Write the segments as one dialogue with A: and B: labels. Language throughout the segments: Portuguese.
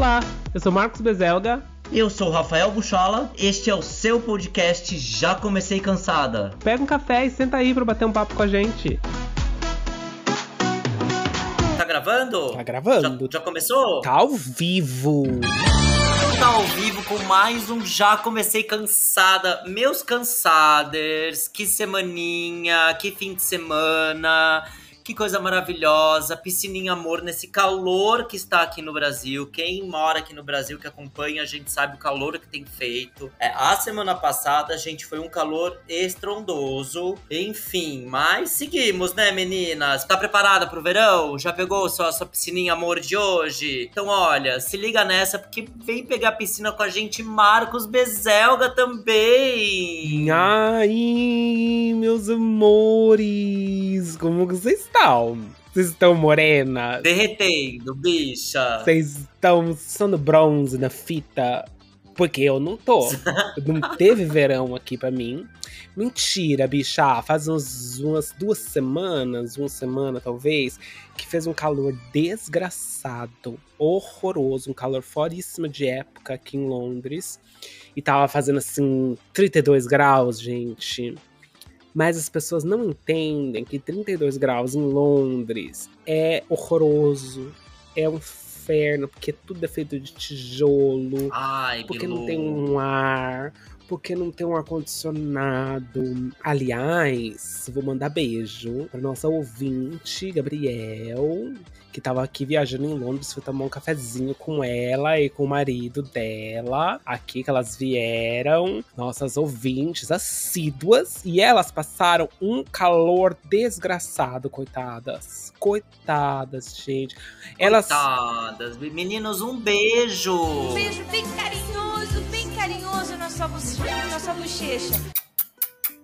A: Olá, eu sou Marcos Bezelga.
B: Eu sou o Rafael Buchola, este é o seu podcast Já Comecei Cansada.
A: Pega um café e senta aí pra bater um papo com a gente.
B: Tá gravando?
A: Tá gravando.
B: Já, já começou?
A: Tá ao vivo.
B: Tá ao vivo com mais um Já Comecei Cansada. Meus cansaders, que semaninha, que fim de semana. Que coisa maravilhosa, piscininha amor nesse calor que está aqui no Brasil. Quem mora aqui no Brasil, que acompanha, a gente sabe o calor que tem feito. É, a semana passada, a gente foi um calor estrondoso. Enfim, mas seguimos, né, meninas? Tá preparada pro verão? Já pegou sua, sua piscininha amor de hoje? Então, olha, se liga nessa, porque vem pegar piscina com a gente Marcos Bezelga também.
A: Ai, meus amores, como vocês Vocês estão morena?
B: Derretendo, bicha.
A: Vocês estão sendo bronze na fita? Porque eu não tô. não teve verão aqui pra mim. Mentira, bicha. Faz uns, umas duas semanas, uma semana talvez, que fez um calor desgraçado, horroroso, um calor foríssimo de época aqui em Londres. E tava fazendo assim 32 graus, gente. Mas as pessoas não entendem que 32 graus em Londres é horroroso, é um inferno, porque tudo é feito de tijolo,
B: Ai,
A: porque
B: Bilu.
A: não tem um ar, porque não tem um ar-condicionado. Aliás, vou mandar beijo para nossa ouvinte, Gabriel, que tava aqui viajando em Londres, fui tomar um cafezinho com ela e com o marido dela, aqui que elas vieram, nossas ouvintes assíduas, e elas passaram um calor desgraçado, coitadas. Coitadas, gente. Elas
B: Coitadas. Meninos, um beijo.
C: Um beijo bem carinhoso, bem carinhoso na sua, na sua bochecha.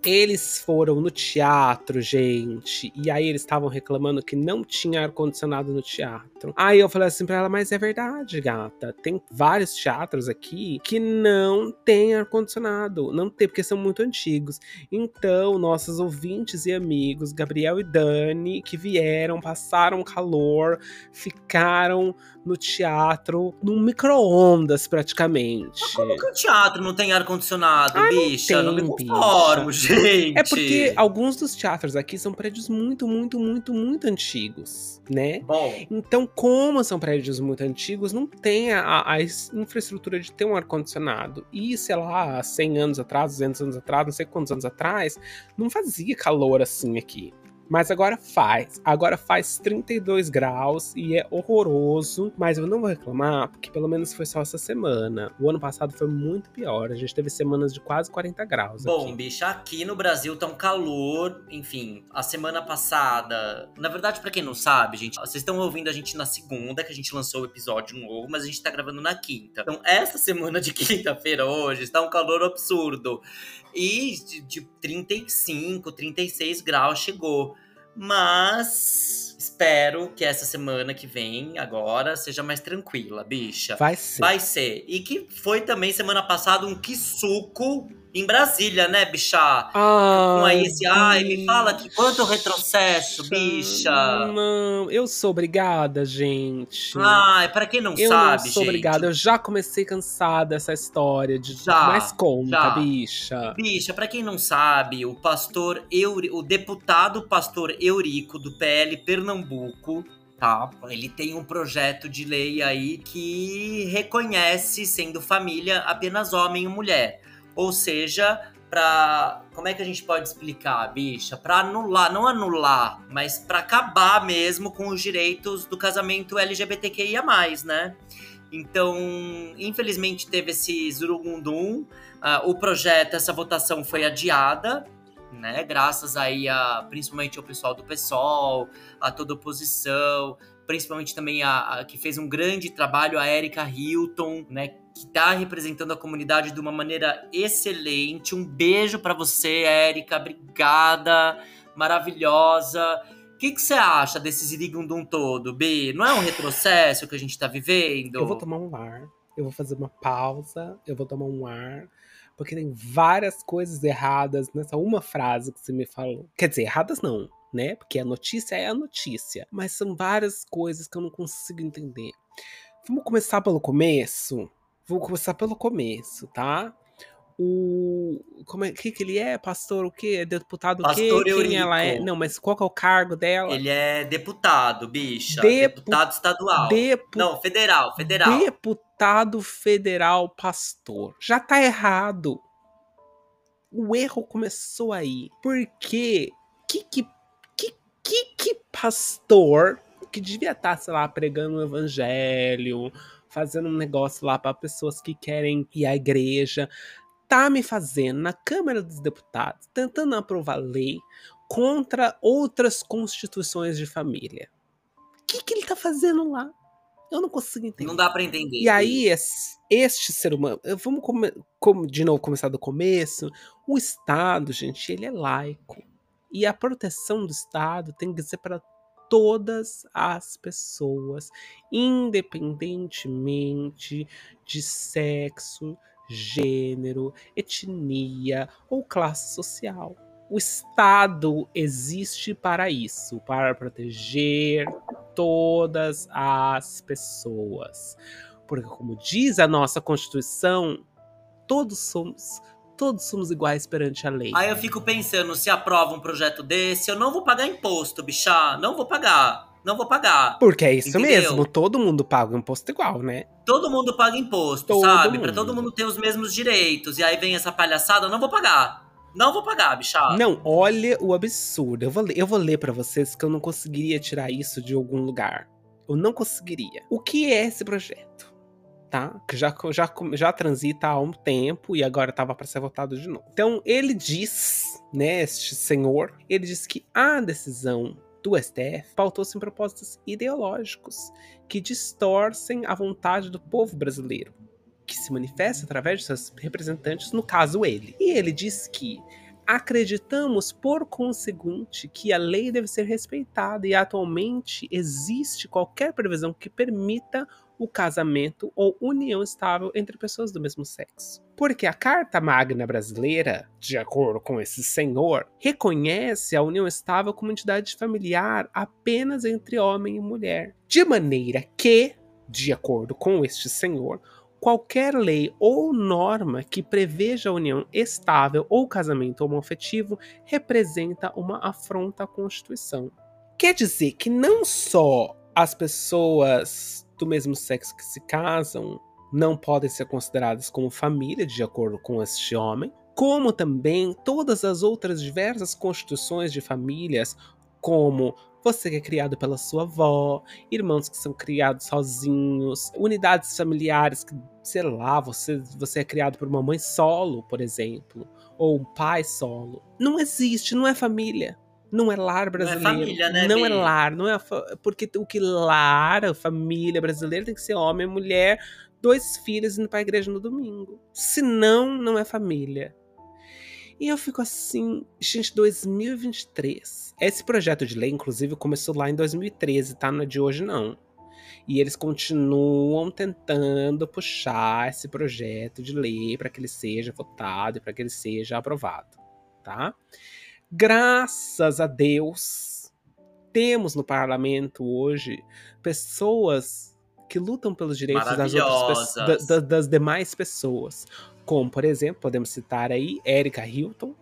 A: Eles foram no teatro, gente. E aí eles estavam reclamando que não tinha ar-condicionado no teatro. Aí eu falei assim pra ela, mas é verdade, gata. Tem vários teatros aqui que não tem ar-condicionado. Não tem, porque são muito antigos. Então, nossos ouvintes e amigos, Gabriel e Dani, que vieram, passaram calor, ficaram no teatro, num micro-ondas praticamente.
B: Como que o teatro não tem ar-condicionado,
A: Ah, não
B: bicha? Não,
A: tem,
B: me
A: bicha.
B: Gente.
A: É porque alguns dos teatros aqui são prédios muito, muito, muito, muito antigos, né?
B: Bom,
A: Então, como são prédios muito antigos, não tem a, a infraestrutura de ter um ar-condicionado. E, sei lá, 100 anos atrás, 200 anos atrás, não sei quantos anos atrás, não fazia calor assim aqui. Mas agora faz. Agora faz 32 graus e é horroroso. Mas eu não vou reclamar, porque pelo menos foi só essa semana. O ano passado foi muito pior. A gente teve semanas de quase 40 graus
B: bom,
A: aqui.
B: bicha, aqui no Brasil tá um calor. Enfim, a semana passada. Na verdade, pra quem não sabe, gente, vocês estão ouvindo a gente na segunda, que a gente lançou o episódio novo, mas a gente tá gravando na quinta. Então, essa semana de quinta-feira hoje está um calor absurdo. E de, de 35, 36 graus chegou. Mas espero que essa semana que vem, agora, seja mais tranquila, bicha.
A: Vai ser.
B: Vai ser. E que foi também semana passada um que suco em Brasília, né, bicha?
A: Ah,
B: Com aí esse. Ai, me fala que quanto retrocesso, bicha.
A: Não, eu sou obrigada, gente.
B: Ai, pra quem não
A: eu
B: sabe,
A: não sou
B: gente.
A: obrigada. Eu já comecei cansada dessa história de
B: Já,
A: mais conta,
B: já.
A: bicha.
B: Bicha, pra quem não sabe, o pastor Euri, o deputado pastor Eurico do PL Pernambuco, tá? Ele tem um projeto de lei aí que reconhece sendo família apenas homem e mulher. Ou seja, pra. Como é que a gente pode explicar, bicha? Pra anular, não anular, mas pra acabar mesmo com os direitos do casamento LGBTQIA, né? Então, infelizmente teve esse zurugundum. Ah, o projeto, essa votação foi adiada, né? Graças aí a principalmente ao pessoal do PSOL, a toda a oposição, principalmente também a, a que fez um grande trabalho, a Erika Hilton, né? Que está representando a comunidade de uma maneira excelente. Um beijo para você, Erika. Obrigada, maravilhosa. O que você acha desse zirigundum todo, B? Não é um retrocesso que a gente tá vivendo?
A: Eu vou tomar um ar, eu vou fazer uma pausa, eu vou tomar um ar, porque tem várias coisas erradas nessa uma frase que você me falou. Quer dizer, erradas não, né? Porque a notícia é a notícia, mas são várias coisas que eu não consigo entender. Vamos começar pelo começo? Vamos começar pelo começo, tá? O. Como é que, que ele é? Pastor o quê? Deputado o quê?
B: Pastor
A: Quem
B: Eurico.
A: ela é? Não, mas qual é o cargo dela?
B: Ele é deputado, bicha.
A: Depu-
B: Deputado estadual.
A: Depu-
B: Não, federal, federal.
A: Deputado federal pastor. Já tá errado. O erro começou aí. Porque que que que que, que pastor que devia estar, sei lá, pregando o evangelho, fazendo um negócio lá para pessoas que querem ir à igreja, tá me fazendo na Câmara dos Deputados, tentando aprovar lei contra outras constituições de família. O que que ele tá fazendo lá? Eu não consigo entender.
B: Não dá pra entender.
A: E aí, es- este ser humano. Vamos come- como- de novo começar do começo. O Estado, gente, ele é laico. E a proteção do Estado tem que ser para todas as pessoas, independentemente de sexo, gênero, etnia ou classe social. O Estado existe para isso, para proteger todas as pessoas. Porque, como diz a nossa Constituição, todos somos, todos somos iguais perante a lei.
B: Aí eu fico pensando, se aprova um projeto desse, eu não vou pagar imposto, bichá. Não vou pagar. Não vou pagar.
A: Porque é isso
B: Entendeu?
A: mesmo, todo mundo paga imposto igual, né?
B: Todo mundo paga imposto,
A: Todo
B: sabe? Pra
A: mundo.
B: todo mundo ter os mesmos direitos. E aí vem essa palhaçada, eu não vou pagar. Não vou pagar, bichá.
A: Não, olha o absurdo. Eu vou, ler- eu vou ler pra vocês que eu não conseguiria tirar isso de algum lugar. Eu não conseguiria. O que é esse projeto? Tá? Que já, já, já transita há um tempo e agora estava para ser votado de novo. Então, ele diz, né, este senhor, ele diz que a decisão do STF pautou-se em propósitos ideológicos que distorcem a vontade do povo brasileiro, que se manifesta através de seus representantes, no caso ele. E ele diz que acreditamos, por conseguinte, que a lei deve ser respeitada e atualmente existe qualquer previsão que permita o casamento ou união estável entre pessoas do mesmo sexo. Porque a Carta Magna Brasileira, de acordo com esse senhor, reconhece a união estável como entidade familiar apenas entre homem e mulher. De maneira que, de acordo com este senhor, qualquer lei ou norma que preveja a união estável ou casamento homoafetivo representa uma afronta à Constituição. Quer dizer que não só as pessoas do mesmo sexo que se casam não podem ser consideradas como família, de acordo com este homem, como também todas as outras diversas constituições de famílias, como você que é criado pela sua avó, irmãos que são criados sozinhos, unidades familiares que, sei lá, você, você é criado por uma mãe solo, por exemplo, ou um pai solo. Não existe, não é família. Não é lar brasileiro.
B: família, né,
A: Não é lar, não é fa- porque o que lar, a família brasileira tem que ser homem, mulher, dois filhos indo pra igreja no domingo. Senão, não é família. E eu fico assim, gente, 2023. Esse projeto de lei, inclusive, começou lá em 2013, tá? Não é de hoje, não. E eles continuam tentando puxar esse projeto de lei para que ele seja votado e para que ele seja aprovado, tá? Graças a Deus, temos no parlamento hoje pessoas que lutam pelos direitos das, outras, pe-
B: Maravilhosas.
A: da- da- das demais pessoas. Como, por exemplo, podemos citar aí Erika Hilton,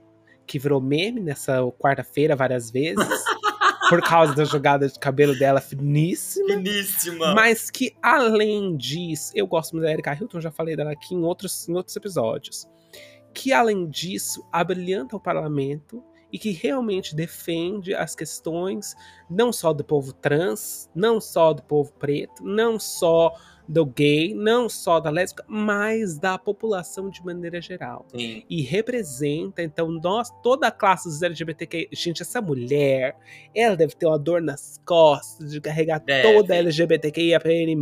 A: que virou meme nessa quarta-feira várias vezes, por causa da jogada de cabelo dela finíssima.
B: Finíssima.
A: Mas que, além disso, eu gosto muito da Erika Hilton, já falei dela aqui em outros, em outros episódios. Que, além disso, abrilhanta o parlamento e que realmente defende as questões não só do povo trans, não só do povo preto, não só do gay, não só da lésbica, mas da população de maneira geral
B: Sim.
A: e representa, então, nós, toda a classe dos LGBTQ. Gente, essa mulher, ela deve ter uma dor nas costas de carregar
B: Deve.
A: toda a LGBTQIAPN+,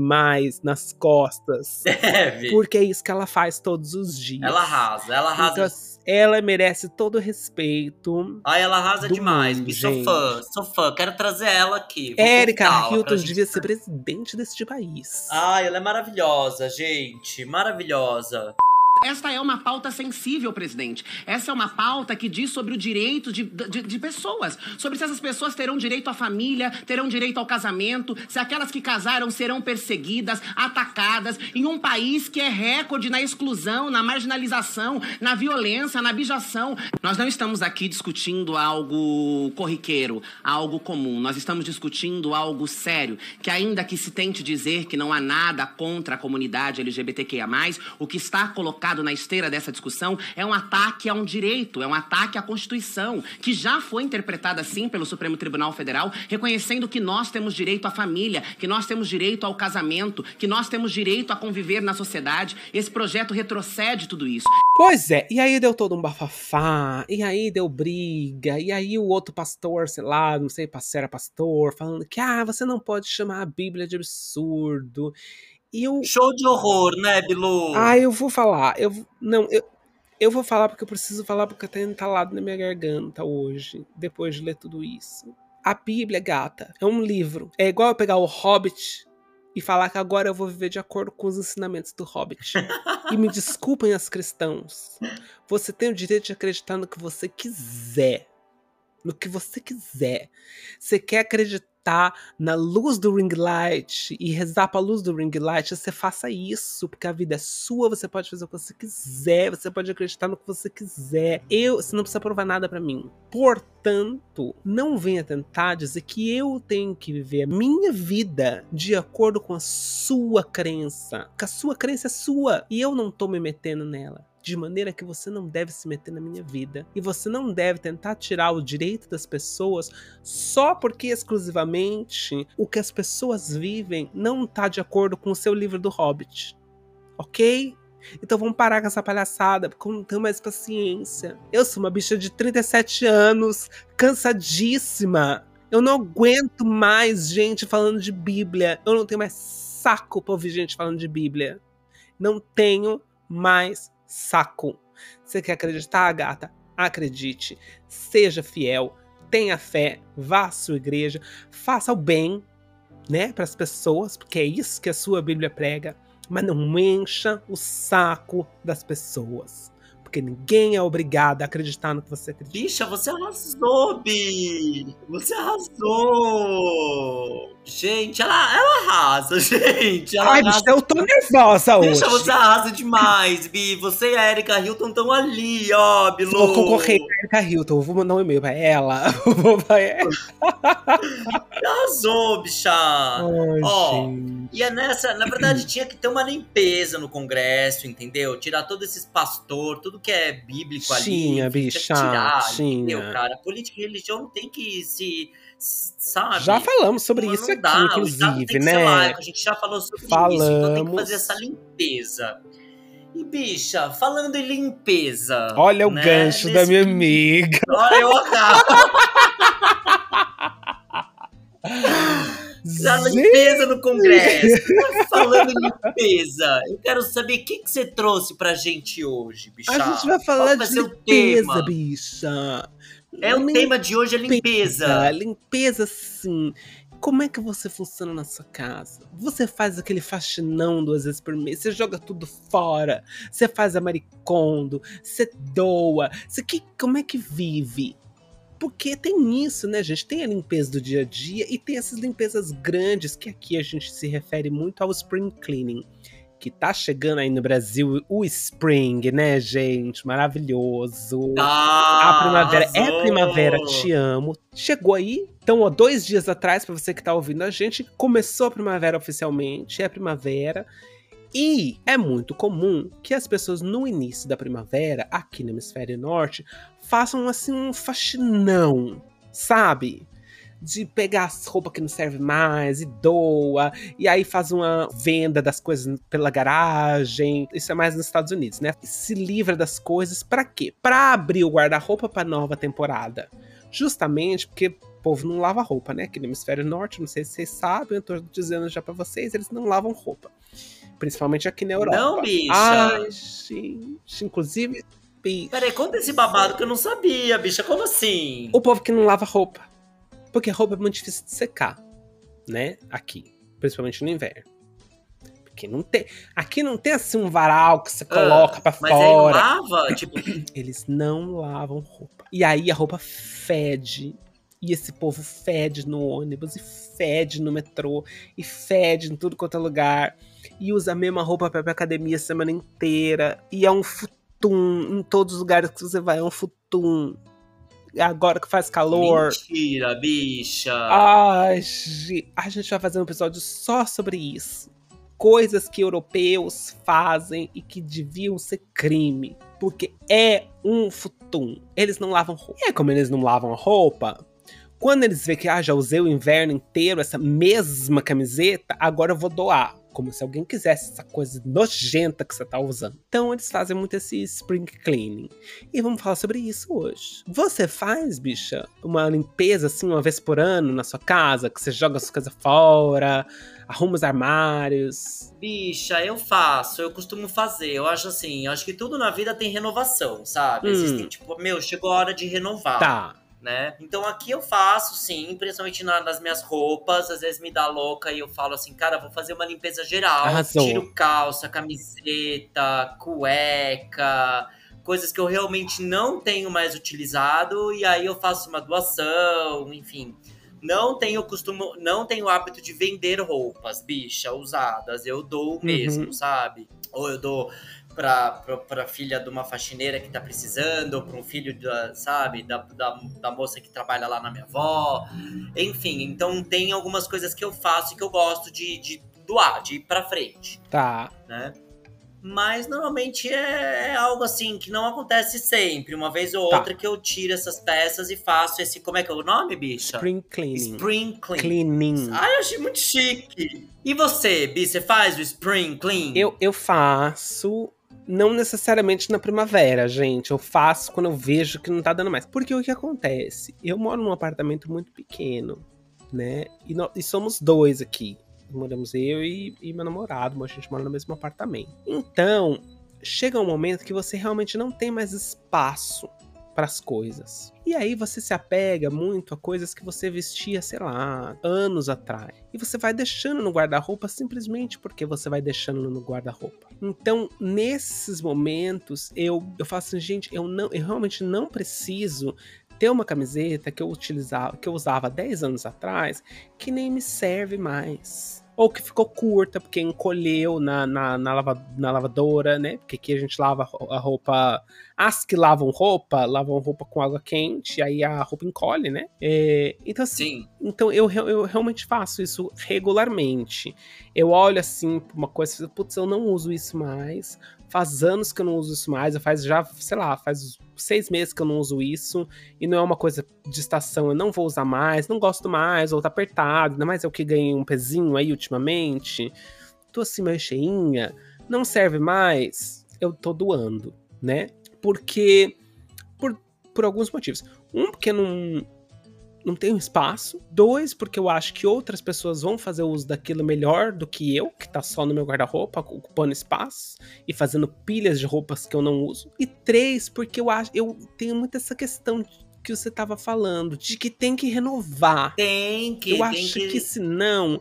A: nas costas.
B: Deve.
A: Porque é isso que ela faz todos os dias.
B: Ela arrasa, ela arrasa.
A: Então, ela merece todo o respeito.
B: Ai, ela arrasa demais.
A: mundo,
B: sou fã, sou fã. Quero trazer ela aqui. Pra
A: Hilton
B: gente-
A: devia ser presidente deste país.
B: Ai, ela é maravilhosa, gente. Maravilhosa.
D: Esta é uma pauta sensível, presidente. Essa é uma pauta que diz sobre o direito de, de, de, pessoas. Sobre se essas pessoas terão direito à família, terão direito ao casamento, se aquelas que casaram serão perseguidas, atacadas, em um país que é recorde na exclusão, na marginalização, na violência, na bijação. Nós não estamos aqui discutindo algo corriqueiro, algo comum. Nós estamos discutindo algo sério, que ainda que se tente dizer que não há nada contra a comunidade LGBTQIA+, o que está colocado colocado na esteira dessa discussão é um ataque a um direito, é um ataque à Constituição, que já foi interpretada assim pelo Supremo Tribunal Federal, reconhecendo que nós temos direito à família, que nós temos direito ao casamento, que nós temos direito a conviver na sociedade. Esse projeto retrocede tudo isso.
A: Pois é, e aí deu todo um bafafá, e aí deu briga, e aí o outro pastor, sei lá, não sei se era pastor, falando que ah, você não pode chamar a Bíblia de absurdo. Eu...
B: Show de horror, né, Bilu?
A: Ah, eu vou falar. Eu, não, eu, eu vou falar porque eu preciso falar porque tá entalado na minha garganta hoje, depois de ler tudo isso. A Bíblia, gata, é um livro. É igual eu pegar o Hobbit e falar que agora eu vou viver de acordo com os ensinamentos do Hobbit. e me desculpem as cristãos. Você tem o direito de acreditar no que você quiser. No que você quiser. Você quer acreditar tá na luz do ring light e rezar pra luz do ring light, você faça isso, porque a vida é sua, você pode fazer o que você quiser, você pode acreditar no que você quiser. Eu, você não precisa provar nada para mim. Portanto, não venha tentar dizer que eu tenho que viver a minha vida de acordo com a sua crença. Que a sua crença é sua e eu não tô me metendo nela de maneira que você não deve se meter na minha vida e você não deve tentar tirar o direito das pessoas só porque exclusivamente o que as pessoas vivem não está de acordo com o seu livro do Hobbit. Ok? Então vamos parar com essa palhaçada, porque eu não tenho mais paciência. Eu sou uma bicha de 37 anos, cansadíssima. Eu não aguento mais gente falando de Bíblia. Eu não tenho mais saco pra ouvir gente falando de Bíblia. Não tenho mais saco. Você quer acreditar, gata? Acredite. Seja fiel. Tenha fé. Vá à sua igreja. Faça o bem, né, para as pessoas, porque é isso que a sua Bíblia prega. Mas não encha o saco das pessoas porque ninguém é obrigado a acreditar no que você acredita.
B: Bicha, você arrasou, Bi! Você arrasou! Gente, ela, ela arrasa, gente. Ela
A: Ai,
B: arrasa.
A: bicha, eu tô nervosa hoje.
B: Bicha, você arrasa demais, Bi. Você e a Erika Hilton estão ali, ó, Bilu.
A: Vou concorrer com a Erika Hilton. Vou mandar um e-mail pra ela. Vou pra ela.
B: Arrasou, bicha.
A: Ai,
B: ó,
A: gente.
B: e é nessa, na verdade, tinha que ter uma limpeza no Congresso, entendeu? Tirar todos esses pastor, tudo que é bíblico ali.
A: Tinha,
B: tinha que
A: bicha,
B: tirar,
A: tinha.
B: entendeu, cara? Política e religião tem que se. Sabe?
A: Já falamos sobre
B: Não
A: isso
B: dá,
A: aqui,
B: o Estado
A: inclusive, né?
B: laico, a gente já falou sobre isso, então tem que
A: Falamos.
B: fazer essa limpeza. E, bicha, falando em limpeza.
A: Olha o
B: né,
A: gancho da minha amiga.
B: Olha eu acabo. Da limpeza no Congresso. Falando em limpeza, eu quero saber o que, que você trouxe pra gente hoje, bicha.
A: A gente vai
B: Qual
A: falar
B: vai
A: de
B: o
A: limpeza,
B: tema?
A: bicha.
B: É, o
A: Limpeza,
B: tema de hoje é limpeza.
A: Limpeza, sim. Como é que você funciona na sua casa? Você faz aquele faxinão duas vezes por mês, você joga tudo fora, você faz a maricondo, você doa, você que, como é que vive? Porque tem isso, né, gente? Tem a limpeza do dia a dia e tem essas limpezas grandes, que aqui a gente se refere muito ao spring cleaning. Que tá chegando aí no Brasil o spring, né, gente? Maravilhoso.
B: Ah,
A: A primavera é primavera, te amo. Chegou aí. Então, ó, dois dias atrás, pra você que tá ouvindo a gente, começou a primavera oficialmente. É a primavera. E é muito comum que as pessoas no início da primavera, aqui no hemisfério norte, façam assim um faxinão, sabe? De pegar as roupas que não servem mais e doa, e aí faz uma venda das coisas pela garagem. Isso é mais nos Estados Unidos, né? Se livra das coisas pra quê? Pra abrir o guarda-roupa pra nova temporada. Justamente porque o povo não lava roupa, né? Aqui no hemisfério norte, não sei se vocês sabem, eu tô dizendo já pra vocês, eles não lavam roupa. Principalmente aqui na Europa.
B: Não, bicha.
A: Ai, gente. Inclusive, bicho,
B: Peraí, conta esse babado que eu não sabia, bicha. Como assim?
A: o povo que não lava roupa. Porque roupa é muito difícil de secar, né? Aqui. Principalmente no inverno. Porque não tem, aqui não tem assim um varal que você coloca pra
B: Ah, Mas aí não
A: fora.
B: lava, tipo,
A: Eles não lavam roupa. E aí a roupa fede. E esse povo fede no ônibus, e fede no metrô, e fede em tudo quanto é lugar. E usa a mesma roupa pra ir pra academia a semana inteira. E é um futum. Em todos os lugares que você vai, é um futum. Agora que faz calor.
B: mentira, bicha.
A: Ai, a gente vai fazer um episódio só sobre isso. Coisas que europeus fazem e que deviam ser crime. Porque é um futum. Eles não lavam roupa. E é como eles não lavam a roupa. Quando eles veem que ah, já usei o inverno inteiro essa mesma camiseta, agora eu vou doar. Como se alguém quisesse essa coisa nojenta que você tá usando. Então eles fazem muito esse spring cleaning. E vamos falar sobre isso hoje. Você faz, bicha, uma limpeza assim uma vez por ano na sua casa, que você joga as coisas fora, arruma os armários.
B: Bicha, eu faço, eu costumo fazer. Eu acho assim, eu acho que tudo na vida tem renovação, sabe?
A: Hum.
B: Existem, tipo, meu, chegou a hora de renovar.
A: Tá.
B: Né? Então aqui eu faço, sim, principalmente na- nas minhas roupas. Às vezes me dá louca e eu falo assim, cara, vou fazer uma limpeza geral.
A: Arrasou.
B: Tiro calça, camiseta, cueca, coisas que eu realmente não tenho mais utilizado. E aí eu faço uma doação, enfim. Não tenho costumo, não tenho o hábito de vender roupas, bicha, usadas. Eu dou mesmo,
A: Uhum.
B: sabe? Ou eu dou pra filha de uma faxineira que tá precisando, ou pra um filho, da, sabe, da, da, da moça que trabalha lá na minha avó. Enfim, então tem algumas coisas que eu faço e que eu gosto de, de doar, de ir pra frente,
A: Tá.
B: né? Mas normalmente é, é algo assim que não acontece sempre. Uma vez ou
A: Tá.
B: outra que eu tiro essas peças e faço esse. Como é que é o nome, bicha?
A: Spring cleaning.
B: Spring clean.
A: Cleaning.
B: Ai, eu achei muito chique. E você, Bi, você faz o spring clean?
A: Eu, eu faço, não necessariamente na primavera, gente. Eu faço quando eu vejo que não tá dando mais. Porque o que acontece? Eu moro num apartamento muito pequeno, né? E, nó- e somos dois aqui. Moramos eu e, e meu namorado, mas a gente mora no mesmo apartamento. Então, chega um momento que você realmente não tem mais espaço para as coisas. E aí você se apega muito a coisas que você vestia, sei lá, anos atrás. E você vai deixando no guarda-roupa simplesmente porque você vai deixando no guarda-roupa. Então, nesses momentos, eu, eu falo assim, gente, eu, não, eu realmente não preciso ter uma camiseta que eu utilizava, que eu usava 10 anos atrás, que nem me serve mais. Ou que ficou curta, porque encolheu na, na, na, lava- na lavadora, né? Porque aqui a gente lava a roupa. As que lavam roupa, lavam roupa com água quente, aí a roupa encolhe, né? É, então, assim,
B: Sim.
A: então eu, eu realmente faço isso regularmente. Eu olho assim pra uma coisa e falo, putz, eu não uso isso mais. Faz anos que eu não uso isso mais. Eu faz já, sei lá, faz seis meses que eu não uso isso. E não é uma coisa de estação, eu não vou usar mais, não gosto mais, ou tá apertado, ainda mais eu que ganhei um pezinho aí ultimamente. Tô assim meio cheinha, não serve mais, eu tô doando, né? Porque. Por, por alguns motivos. Um, porque não, não tenho espaço. Dois, porque eu acho que outras pessoas vão fazer uso daquilo melhor do que eu, que tá só no meu guarda-roupa, ocupando espaço e fazendo pilhas de roupas que eu não uso. E três, porque eu acho, eu tenho muito essa questão que você tava falando, de que tem que renovar.
B: Tem que.
A: eu
B: tem
A: acho
B: que,
A: que senão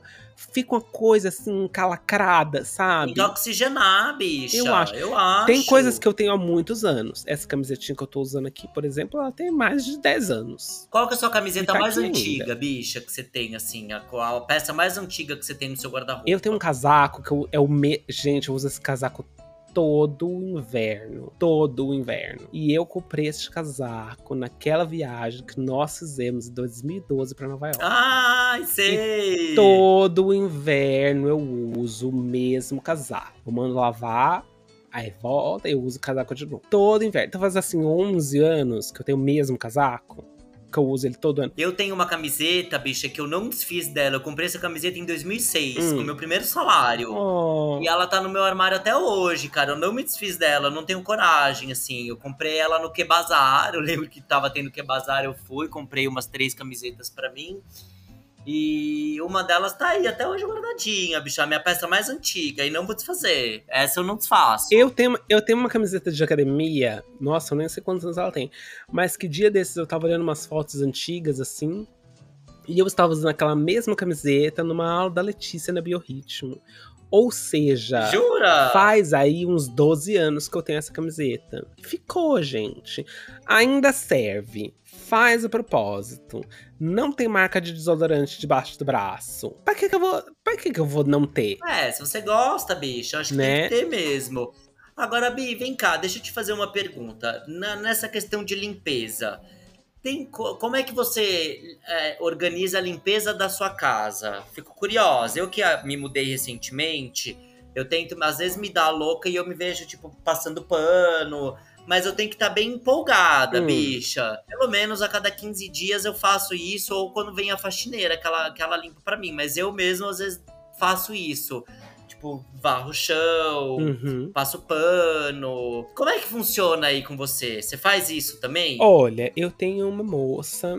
A: fica uma coisa assim, calacrada, sabe?
B: tem oxigenar, bicha.
A: Eu acho.
B: Eu acho.
A: Tem coisas que eu tenho há muitos anos. Essa camisetinha que eu tô usando aqui, por exemplo, ela tem mais de 10 anos.
B: Qual que é a sua camiseta
A: Fica
B: mais antiga,
A: ainda.
B: bicha, que você tem, assim? A, qual- a peça mais antiga que você tem no seu guarda-roupa?
A: Eu tenho um casaco que eu, é o me... Gente, eu uso esse casaco todo o inverno. Todo o inverno. E eu comprei esse casaco naquela viagem que nós fizemos em 2012 pra Nova York.
B: Ai, sei!
A: Todo o inverno eu uso o mesmo casaco. Eu mando lavar, aí volta e eu uso o casaco de novo. Todo inverno. Então faz assim 11 anos que eu tenho o mesmo casaco. Que eu uso ele todo ano.
B: Eu tenho uma camiseta, bicha, que eu não desfiz dela. Eu comprei essa camiseta em 2006,
A: Hum.
B: com o meu primeiro salário.
A: Oh,
B: E ela tá no meu armário até hoje, cara. Eu não me desfiz dela, eu não tenho coragem, assim. Eu comprei ela no Que Bazar. Eu lembro que tava tendo Que Bazar, eu fui, comprei umas três camisetas pra mim. E uma delas tá aí até hoje guardadinha, bicha. A minha peça mais antiga. E não vou desfazer. Essa eu não desfaço.
A: Eu tenho, eu tenho uma camiseta de academia, nossa, eu nem sei quantos anos ela tem, mas que dia desses eu tava olhando umas fotos antigas assim, e eu estava usando aquela mesma camiseta numa aula da Letícia na Biorritmo. Ou seja,
B: Jura?
A: faz aí uns 12 anos que eu tenho essa camiseta. Ficou, gente. Ainda serve. Faz o propósito. Não tem marca de desodorante debaixo do braço. Pra que, que eu vou. Pra que, que eu vou não ter?
B: É, se você gosta, bicho, acho que
A: Né?
B: tem que ter mesmo. Agora, Bi, vem cá, deixa eu te fazer uma pergunta. Na- nessa questão de limpeza, tem co- como é que você é, organiza a limpeza da sua casa? Fico curiosa. Eu que ah, me mudei recentemente, eu tento, às vezes me dá louca e eu me vejo, tipo, passando pano. Mas eu tenho que estar bem empolgada,
A: Hum.
B: bicha. Pelo menos a cada 15 dias eu faço isso, ou quando vem a faxineira, que ela, que ela limpa pra mim. Mas eu mesmo, às vezes, faço isso. Tipo, varro o chão,
A: Uhum.
B: passo pano. Como é que funciona aí com você? Você faz isso também?
A: Olha, eu tenho uma moça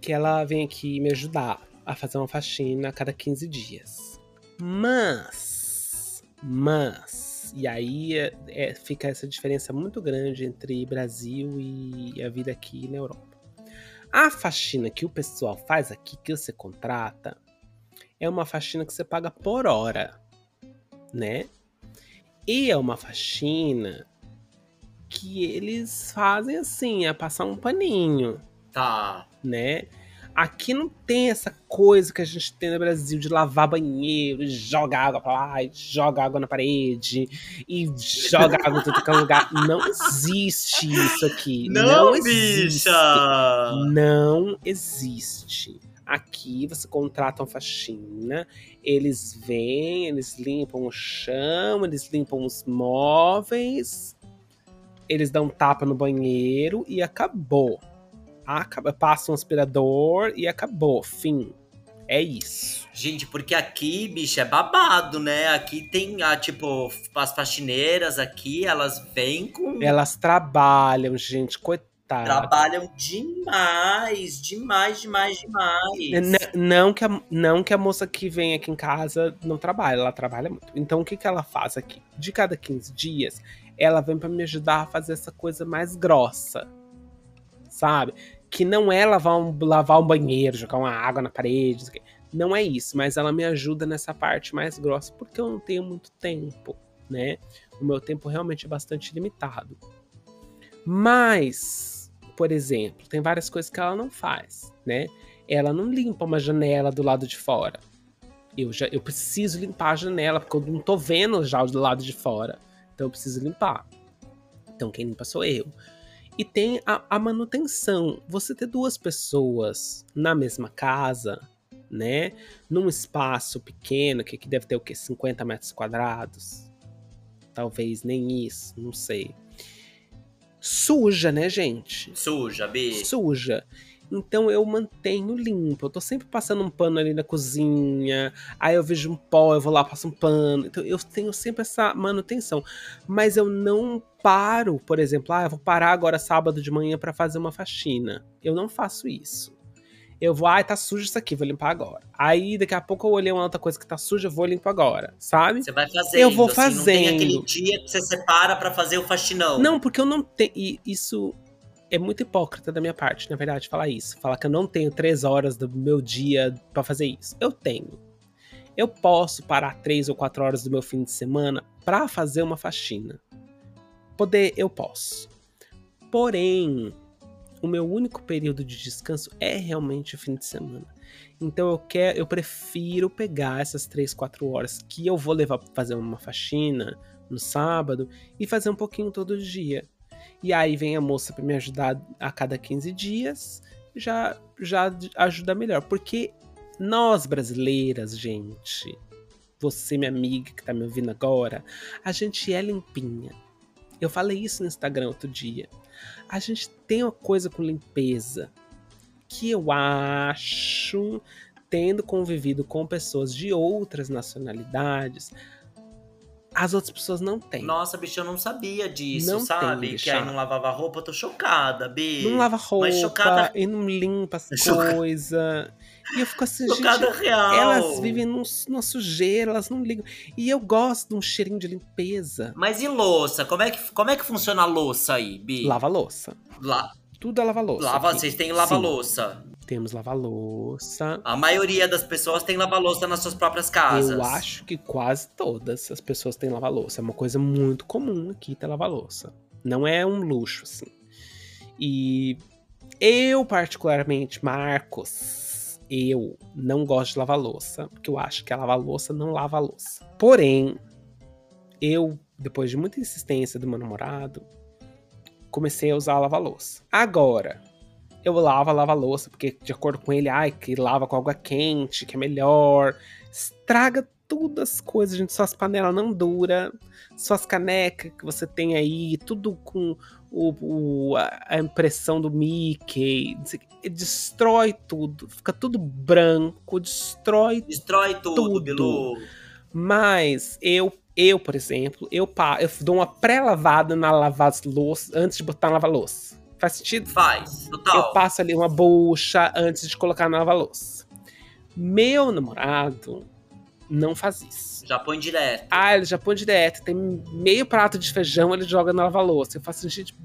A: que ela vem aqui me ajudar a fazer uma faxina a cada 15 dias. Mas, mas, e aí é- é- fica essa diferença muito grande entre Brasil e a vida aqui na Europa. A faxina que o pessoal faz aqui, que você contrata, é uma faxina que você paga por hora, né? E é uma faxina que eles fazem assim, é passar um paninho,
B: Tá.
A: né? Aqui não tem essa coisa que a gente tem no Brasil de lavar banheiro, e joga água pra lá, e joga água na parede, e joga água em todo que é lugar. Não existe isso aqui. Não, existe. Não existe. Aqui você contrata uma faxina, eles vêm, eles limpam o chão, eles limpam os móveis, eles dão um tapa no banheiro e acabou. Acaba, passa um aspirador e acabou. Fim. É isso.
B: Gente, porque aqui, bicho, é babado, né? Aqui tem, a, tipo, as faxineiras aqui, elas vêm com.
A: Elas trabalham, gente, coitada.
B: Trabalham demais, demais, demais, demais.
A: N- Não que, a, não que a moça que vem aqui em casa não trabalha, ela trabalha muito. Então o que, que ela faz aqui? De cada 15 dias, ela vem pra me ajudar a fazer essa coisa mais grossa. Sabe? Que não é lavar um, lavar um banheiro, jogar uma água na parede. não é isso, mas ela me ajuda nessa parte mais grossa, porque eu não tenho muito tempo, né? O meu tempo realmente é bastante limitado. Mas, por exemplo, tem várias coisas que ela não faz, né? ela não limpa uma janela do lado de fora. Eu, já, eu preciso limpar a janela, porque eu não tô vendo já do lado de fora. Então eu preciso limpar. Então quem limpa sou eu. E tem a, a manutenção. Você ter duas pessoas na mesma casa, né? Num espaço pequeno, que aqui deve ter o quê? 50 metros quadrados? Talvez nem isso, não sei. Suja, né, gente?
B: Suja, Bi.
A: suja. Então eu mantenho limpo. Eu tô sempre passando um pano ali na cozinha. Aí eu vejo um pó, eu vou lá, passo um pano. Então eu tenho sempre essa manutenção. Mas eu não paro, por exemplo, ah, eu vou parar agora sábado de manhã pra fazer uma faxina. Eu não faço isso. Eu vou, ai, tá sujo isso aqui, vou limpar agora. Aí daqui a pouco eu olhei uma outra coisa que tá suja, eu vou limpar agora, sabe?
B: Você vai fazendo.
A: Eu vou
B: assim, Não tem aquele
A: fazendo.
B: dia que você separa pra fazer o faxinão.
A: Não, porque eu não tenho. E isso é muito hipócrita da minha parte, na verdade, falar isso. Falar que eu não tenho três horas do meu dia pra fazer isso. Eu tenho. Eu posso parar três ou quatro horas do meu fim de semana pra fazer uma faxina. Poder, eu posso. Porém, o meu único período de descanso é realmente o fim de semana. Então eu quero, eu prefiro pegar essas três, quatro horas que eu vou levar pra fazer uma faxina no sábado e fazer um pouquinho todo dia. E aí vem a moça pra me ajudar a cada 15 dias, já já ajuda melhor, porque nós brasileiras, gente, você minha amiga que tá me ouvindo agora, a gente é limpinha. Eu falei isso no Instagram outro dia. A gente tem uma coisa com limpeza que eu acho, tendo convivido com pessoas de outras nacionalidades, as outras pessoas não têm.
B: Nossa, bicho, eu não sabia disso,
A: Não
B: sabe?
A: tem,
B: que aí não lavava roupa, eu tô chocada, Bi.
A: Não lava roupa
B: Mas chocada-
A: e não limpa as coisas. E eu fico assim,
B: Chocada
A: gente.
B: real.
A: Elas vivem num, numa sujeira, elas não ligam. E eu gosto de um cheirinho de limpeza.
B: Mas e louça? Como é que, como é que funciona a louça aí, Bi?
A: Lava louça.
B: La-
A: Tudo é lava louça.
B: lava,
A: aqui.
B: vocês têm
A: Sim.
B: Lava-louça.
A: Temos lava-louça.
B: A maioria das pessoas tem lava-louça nas suas próprias casas.
A: Eu acho que quase todas as pessoas têm lava-louça. É uma coisa muito comum aqui ter lava-louça. Não é um luxo, assim. E eu, particularmente, Marcos, eu não gosto de lavar louça, porque eu acho que a lavar louça não lava a louça. Porém, eu, depois de muita insistência do meu namorado, comecei a usar a lava-louça. Agora, eu lavo a lava-louça, porque de acordo com ele, ai, que lava com água quente, que é melhor. Estraga tudo as coisas, gente. Suas panelas não dura, suas canecas que você tem aí, tudo com o, o, a impressão do Mickey. Destrói tudo, fica tudo branco, destrói
B: Destrói tudo,
A: tudo.
B: Bilu.
A: Mas eu, eu, por exemplo, eu, eu dou uma pré-lavada na lava-louça antes de botar na lava-louça. Faz sentido?
B: Faz,
A: Eu
B: total.
A: passo ali uma bucha antes de colocar na lava-louça. Meu namorado não faz isso.
B: Já põe direto.
A: Ah, ele já põe direto. Tem meio prato de feijão, ele joga na lava-louça. Eu faço assim, gente,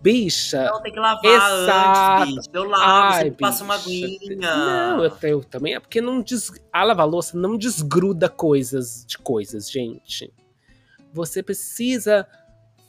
A: bicha.
B: Não, tem que lavar
A: Exato.
B: antes, bicho. Eu lavo,
A: Ai,
B: você passa uma aguinha.
A: Não, eu, eu também. É porque não des... a lava-louça não desgruda coisas de coisas, gente. Você precisa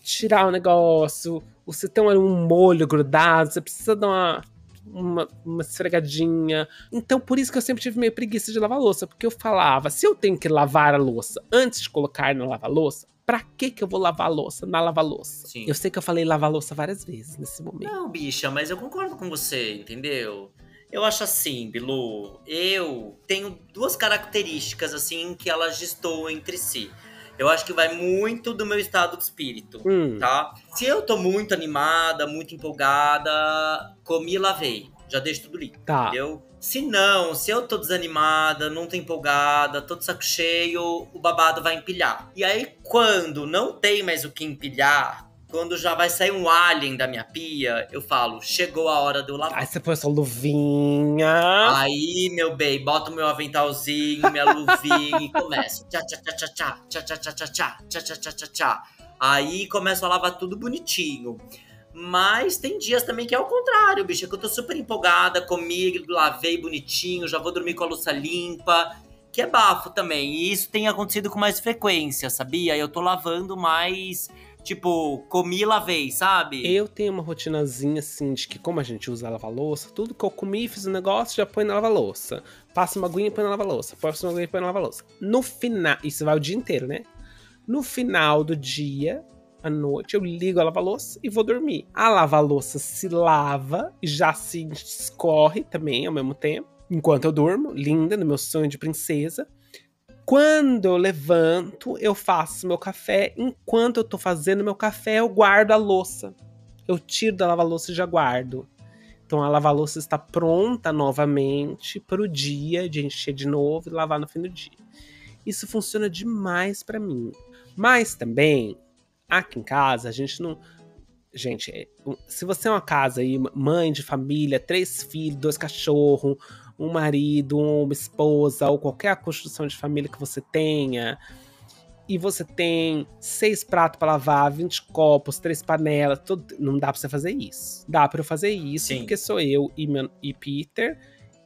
A: tirar o negócio. Você tem um molho grudado, você precisa dar uma, uma, uma esfregadinha. Então, por isso que eu sempre tive meio preguiça de lavar louça. Porque eu falava, se eu tenho que lavar a louça antes de colocar na lava-louça, pra que que eu vou lavar a louça na lava-louça? Eu sei que eu falei lavar louça várias vezes nesse momento.
B: Não, bicha, mas eu concordo com você, entendeu? Eu acho assim, Bilu, eu tenho duas características assim que elas destoam entre si. Eu acho que vai muito do meu estado de espírito,
A: Hum,
B: tá? Se eu tô muito animada, muito empolgada, comi e lavei. Já deixo tudo limpo,
A: tá.
B: entendeu? Se não, se eu tô desanimada, não tô empolgada, tô de saco cheio, o babado vai empilhar. E aí, quando não tem mais o que empilhar, quando já vai sair um alien da minha pia, eu falo, chegou a hora de eu lavar.
A: Aí você põe sua luvinha.
B: Aí, meu bem, bota o meu aventalzinho, minha luvinha e começa. Tchá, tchá, tchá, tchá, tchá, tchá, tchá, tchá, tchá, tchá, tchá, tchá, tchá, tchá. Aí começo a lavar tudo bonitinho. Mas tem dias também que é o contrário, bicho. Que eu tô super empolgada, comi, lavei bonitinho, já vou dormir com a louça limpa. Que é bafo também. E isso tem acontecido com mais frequência, sabia? Eu tô lavando mais, tipo, comi e lavei, sabe?
A: Eu tenho uma rotinazinha assim de que, como a gente usa lava-louça, tudo que eu comi, fiz um negócio, já põe na lava-louça. Passa uma aguinha e põe na lava-louça. Passa uma aguinha e põe na lava-louça. No final. Isso vai o dia inteiro, né? No final do dia, à noite, eu ligo a lava-louça e vou dormir. A lava-louça se lava e já se escorre também ao mesmo tempo. Enquanto eu durmo, linda, no meu sonho de princesa. Quando eu levanto, eu faço meu café. Enquanto eu tô fazendo meu café, eu guardo a louça. Eu tiro da lava-louça e já guardo. Então a lava-louça está pronta novamente para o dia de encher de novo e lavar no fim do dia. Isso funciona demais para mim. Mas também, aqui em casa, a gente não. Gente, se você é uma casa aí, mãe de família, três filhos, dois cachorros, um marido, uma esposa, ou qualquer construção de família que você tenha, e você tem seis pratos para lavar, 20 copos, três panelas, tudo, não dá para você fazer isso. Dá para eu fazer isso,
B: Sim.
A: porque sou eu e, meu, e Peter.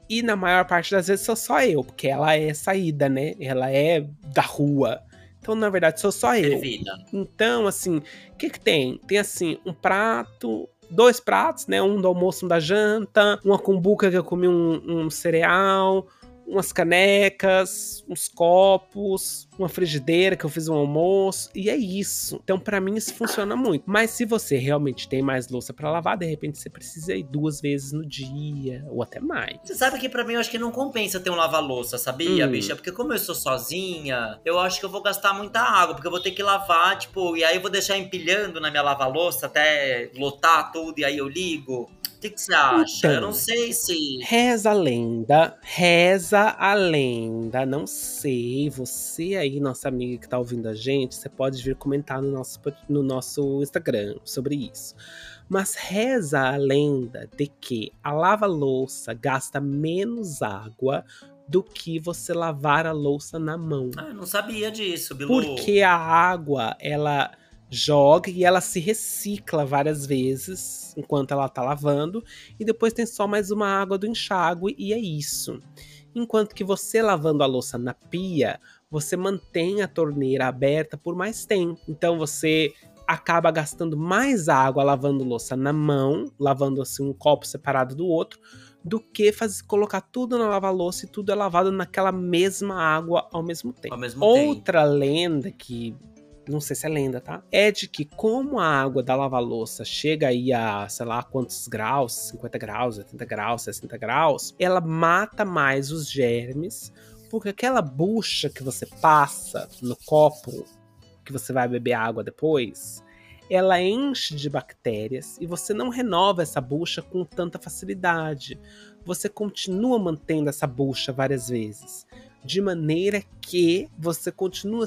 A: E na maior parte das vezes sou só eu, porque ela é saída, né? Ela é da rua. Então, na verdade, sou só eu.
B: Servida.
A: Então, assim, o que que tem? Tem, assim, um prato, dois pratos, né? Um do almoço, um da janta, uma cumbuca que eu comi um, um cereal, umas canecas, uns copos, uma frigideira que eu fiz um almoço, e é isso. Então, pra mim, isso funciona muito. Mas se você realmente tem mais louça pra lavar, de repente você precisa ir duas vezes no dia, ou até mais.
B: Você sabe que pra mim eu acho que não compensa ter um lava-louça, sabia,
A: Hum.
B: bicha? Porque como eu sou sozinha, eu acho que eu vou gastar muita água, porque eu vou ter que lavar, tipo, e aí eu vou deixar empilhando na minha lava-louça até lotar tudo e aí eu ligo. O que, que você acha?
A: Então.
B: eu não sei se.
A: Reza a lenda, reza a lenda. Não sei, você aí, nossa amiga que tá ouvindo a gente, você pode vir comentar no nosso, no nosso Instagram sobre isso. Mas reza a lenda de que a lava-louça gasta menos água do que você lavar a louça na mão.
B: Ah, eu não sabia disso, Bilu.
A: Porque a água, ela joga e ela se recicla várias vezes enquanto ela tá lavando e depois tem só mais uma água do enxágue e é isso. Enquanto que você lavando a louça na pia, você mantém a torneira aberta por mais tempo. Então você acaba gastando mais água lavando louça na mão, lavando assim um copo separado do outro, do que fazer, colocar tudo na lava-louça e tudo é lavado naquela mesma água ao mesmo tempo.
B: Ao mesmo
A: Outra lenda que não sei se é lenda, tá? É de que como a água da lava-louça chega aí a, sei lá, quantos graus, 50 graus, 80 graus, 60 graus, ela mata mais os germes, porque aquela bucha que você passa no copo que você vai beber água depois, ela enche de bactérias e você não renova essa bucha com tanta facilidade. Você continua mantendo essa bucha várias vezes, de maneira que você continua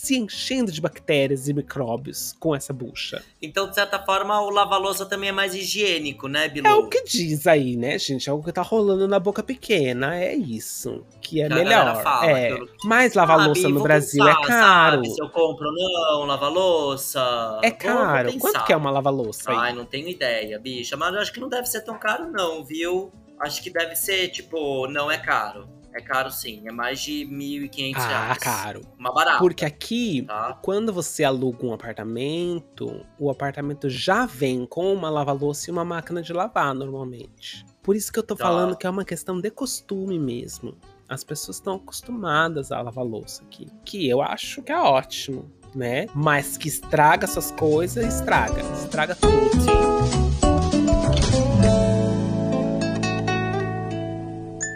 A: se enchendo de bactérias e micróbios com essa bucha.
B: Então, de certa forma, o lava-louça também é mais higiênico, né, Bilu?
A: É o que diz aí, né, gente? É o que tá rolando na boca pequena. É isso. Que é
B: Que
A: melhor.
B: fala,
A: é.
B: eu-
A: Mas lava-louça no Brasil
B: pensar,
A: é caro.
B: Sabe, se eu compro ou não, lava-louça.
A: É caro. Quanto que é uma lava-louça aí?
B: Ai, não tenho ideia, bicha. Mas eu acho que não deve ser tão caro, não, viu? Acho que deve ser, tipo, não é caro. É caro sim, é mais de 1.500
A: ah,
B: reais.
A: caro.
B: Uma barata.
A: Porque aqui,
B: Tá?
A: quando você aluga um apartamento, o apartamento já vem com uma lava-louça e uma máquina de lavar, normalmente. Por isso que eu tô
B: Tá.
A: falando que é uma questão de costume mesmo. As pessoas estão acostumadas a lavar louça aqui. Que eu acho que é ótimo, né? Mas que estraga essas coisas, estraga. Estraga tudo.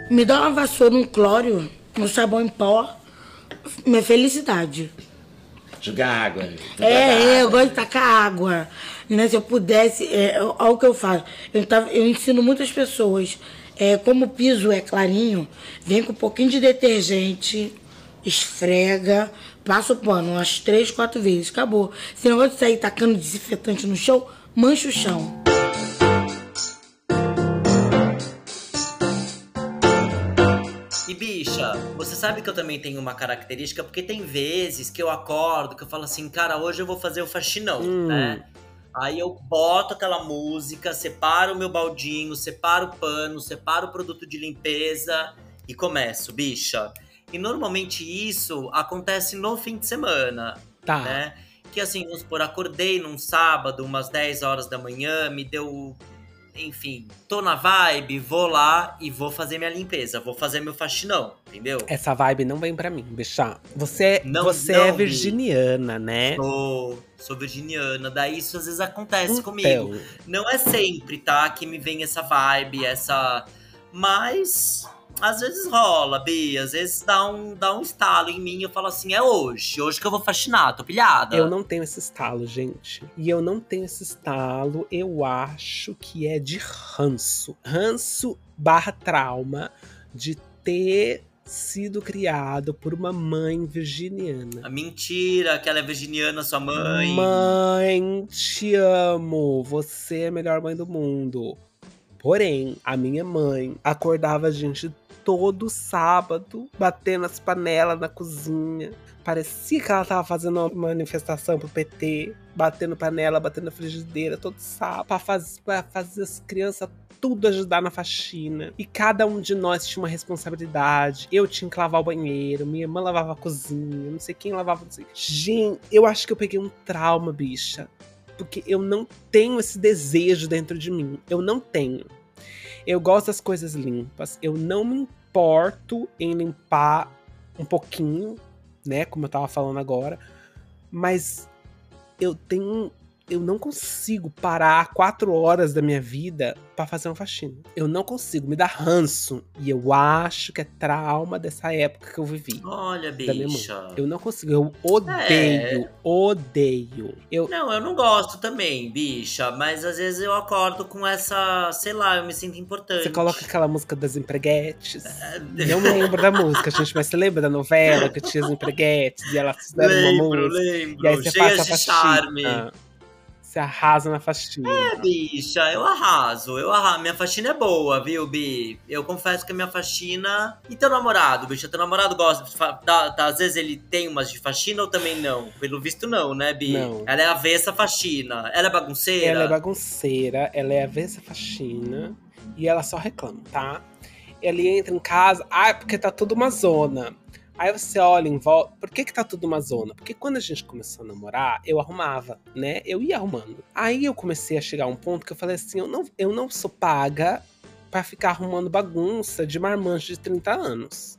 E: Me dá uma vassoura, um clório, um sabão em pó, minha felicidade.
F: Jogar água. jogar
E: É, é, eu
F: água.
E: gosto de tacar água. Né? Se eu pudesse, é, olha o que eu faço. Eu, tava, eu ensino muitas pessoas. É, como o piso é clarinho, vem com um pouquinho de detergente, esfrega, passa o pano umas três, quatro vezes, acabou. Se negócio de sair tacando desinfetante no chão, mancha o chão.
B: E bicha, você sabe que eu também tenho uma característica, porque tem vezes que eu acordo, que eu falo assim, cara, hoje eu vou fazer o faxinão,
A: Hum.
B: né? Aí eu boto aquela música, separo o meu baldinho, separo o pano, separo o produto de limpeza e começo, bicha. E normalmente isso acontece no fim de semana,
A: Tá.
B: né? Que assim, vamos supor, acordei num sábado, umas 10 horas da manhã, me deu. Enfim, tô na vibe, vou lá e vou fazer minha limpeza, vou fazer meu faxinão, entendeu?
A: Essa vibe não vem pra mim, bicha. Você,
B: Não,
A: você
B: não,
A: é virginiana, né?
B: Sou, sou virginiana, daí isso às vezes acontece
A: Então,
B: comigo. Não é sempre, tá? Que me vem essa vibe, essa. Mas às vezes rola, Bi. Às vezes dá um, dá um estalo em mim. Eu falo assim: é hoje, hoje que eu vou faxinar, tô pilhada.
A: Eu não tenho esse estalo, gente. E eu não tenho esse estalo, eu acho que é de ranço. Ranço barra trauma de ter sido criado por uma mãe virginiana.
B: A mentira, que ela é virginiana, sua mãe.
A: Mãe, te amo. Você é a melhor mãe do mundo. Porém, a minha mãe acordava a gente todo sábado, batendo as panelas na cozinha. Parecia que ela tava fazendo uma manifestação pro PT, batendo panela, batendo frigideira todo sábado, pra, pra fazer as crianças tudo ajudar na faxina. E cada um de nós tinha uma responsabilidade. Eu tinha que lavar o banheiro, minha irmã lavava a cozinha, não sei quem lavava. Não sei. Gente, eu acho que eu peguei um trauma, bicha. Porque eu não tenho esse desejo dentro de mim. Eu não tenho. Eu gosto das coisas limpas. Eu não me importo em limpar um pouquinho, né? Como eu tava falando agora. Mas eu tenho. Eu não consigo parar quatro horas da minha vida pra fazer uma faxina. Eu não consigo, me dá ranço. E eu acho que é trauma dessa época que eu vivi.
B: Olha, bicha.
A: Eu não consigo, eu odeio, odeio. Eu,
B: Não, eu não gosto também, bicha. Mas às vezes eu acordo com essa. Sei lá, eu me sinto importante.
A: Você coloca aquela música das empreguetes. Não lembro da música, gente, mas você lembra da novela que tinha as empreguetes e elas fizeram uma
B: Lembro,
A: música?
B: lembro.
A: E aí você
B: Cheias
A: passa
B: de
A: faxina.
B: charme.
A: Você arrasa na faxina.
B: É, bicha, eu arraso, eu arraso. Minha faxina é boa, viu, Bi? Eu confesso que a minha faxina. E teu namorado, bicha? Teu namorado gosta. da- da- às vezes ele tem umas de faxina ou também não? Pelo visto, não, né, Bi?
A: Não.
B: Ela é avessa faxina. Ela é bagunceira?
A: Ela é bagunceira, ela é avessa faxina e ela só reclama, tá? Ela entra em casa, ah, porque tá tudo uma zona. Aí você olha em volta, por que que tá tudo uma zona? Porque quando a gente começou a namorar, eu arrumava, né? Eu ia arrumando. Aí eu comecei a chegar a um ponto que eu falei assim, eu não, eu não sou paga pra ficar arrumando bagunça de marmanjo de 30 anos.